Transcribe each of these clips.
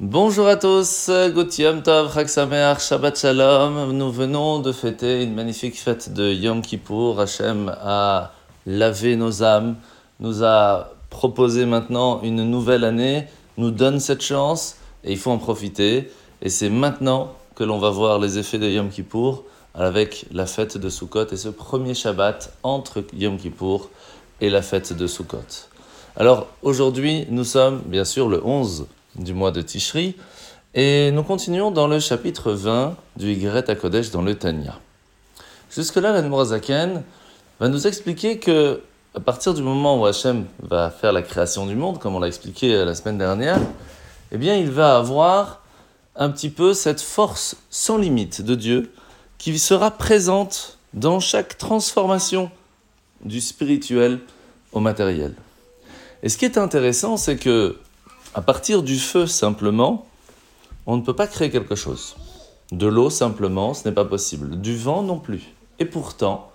Bonjour à tous, Gutiam Tov, Chag Shabbat Shalom. Nous venons de fêter une magnifique fête de Yom Kippur. Hachem a lavé nos âmes, nous a proposé maintenant une nouvelle année, nous donne cette chance et il faut en profiter. Et c'est maintenant que l'on va voir les effets de Yom Kippur avec la fête de Sukkot et ce premier Shabbat entre Yom Kippur et la fête de Sukkot. Alors aujourd'hui, nous sommes bien sûr le 11 du mois de Tishri et nous continuons dans le chapitre 20 du Yigret HaKodesh dans le Tanya. Jusque-là, l'Admorazaken va nous expliquer que à partir du moment où Hachem va faire la création du monde, comme on l'a expliqué la semaine dernière, eh bien il va avoir un petit peu cette force sans limite de Dieu qui sera présente dans chaque transformation du spirituel au matériel. Et ce qui est intéressant, c'est que à partir du feu simplement, on ne peut pas créer quelque chose. De l'eau simplement, ce n'est pas possible. Du vent non plus. Et pourtant,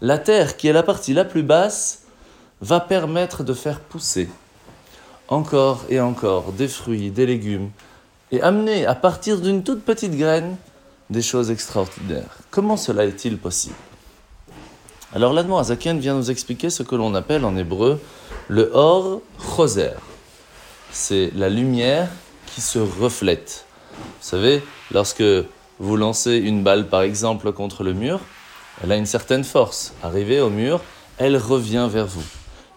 la terre, qui est la partie la plus basse, va permettre de faire pousser encore et encore des fruits, des légumes, et amener à partir d'une toute petite graine des choses extraordinaires. Comment cela est-il possible? Alors l'Admo Azaken vient nous expliquer ce que l'on appelle en hébreu le Or Choser. C'est la lumière qui se reflète. Vous savez, lorsque vous lancez une balle par exemple contre le mur, elle a une certaine force. Arrivée au mur, elle revient vers vous.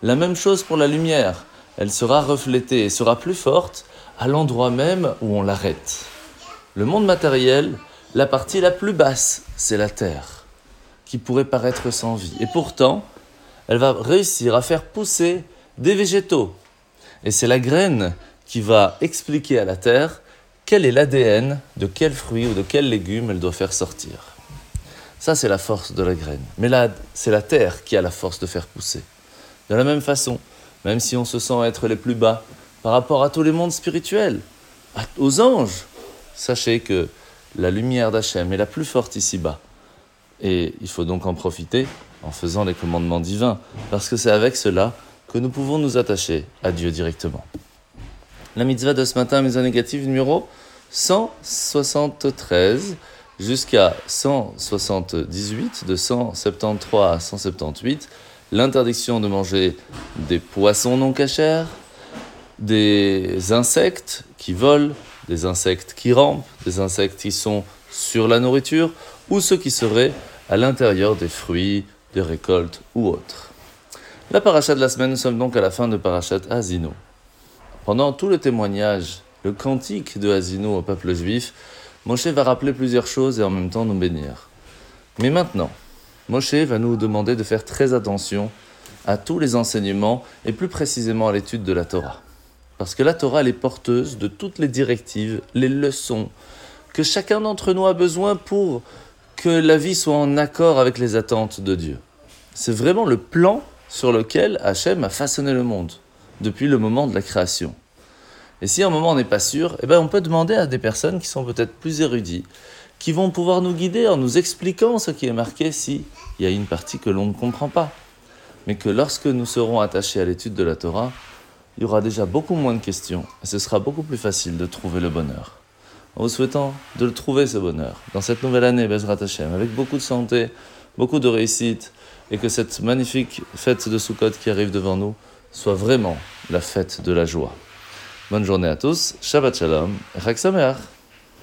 La même chose pour la lumière. Elle sera reflétée et sera plus forte à l'endroit même où on l'arrête. Le monde matériel, la partie la plus basse, c'est la terre, qui pourrait paraître sans vie. Et pourtant, elle va réussir à faire pousser des végétaux. Et c'est la graine qui va expliquer à la terre quel est l'ADN de quel fruit ou de quel légume elle doit faire sortir. Ça, c'est la force de la graine. Mais là, c'est la terre qui a la force de faire pousser. De la même façon, même si on se sent être les plus bas par rapport à tous les mondes spirituels, aux anges, sachez que la lumière d'Hachem est la plus forte ici-bas. Et il faut donc en profiter en faisant les commandements divins, parce que c'est avec cela que nous pouvons nous attacher à Dieu directement. La mitzvah de ce matin, en négative numéro 173 jusqu'à 178, de 173 à 178, l'interdiction de manger des poissons non cachers, des insectes qui volent, des insectes qui rampent, des insectes qui sont sur la nourriture, ou ceux qui seraient à l'intérieur des fruits, des récoltes ou autres. La paracha de la semaine, nous sommes donc à la fin de parachat Asino. Pendant tout le témoignage, le cantique de Asino au peuple juif, Moshe va rappeler plusieurs choses et en même temps nous bénir. Mais maintenant, Moshe va nous demander de faire très attention à tous les enseignements et plus précisément à l'étude de la Torah. Parce que la Torah, elle est porteuse de toutes les directives, les leçons que chacun d'entre nous a besoin pour que la vie soit en accord avec les attentes de Dieu. C'est vraiment le plan sur lequel Hachem a façonné le monde depuis le moment de la création. Et si à un moment on n'est pas sûr, eh ben on peut demander à des personnes qui sont peut-être plus érudits, qui vont pouvoir nous guider en nous expliquant ce qui est marqué s'il y a une partie que l'on ne comprend pas. Mais que lorsque nous serons attachés à l'étude de la Torah, il y aura déjà beaucoup moins de questions et ce sera beaucoup plus facile de trouver le bonheur. En vous souhaitant de le trouver ce bonheur dans cette nouvelle année Bezrat Hashem, avec beaucoup de santé, beaucoup de réussite et que cette magnifique fête de Sukkot qui arrive devant nous soit vraiment la fête de la joie. Bonne journée à tous, Shabbat Shalom. Chag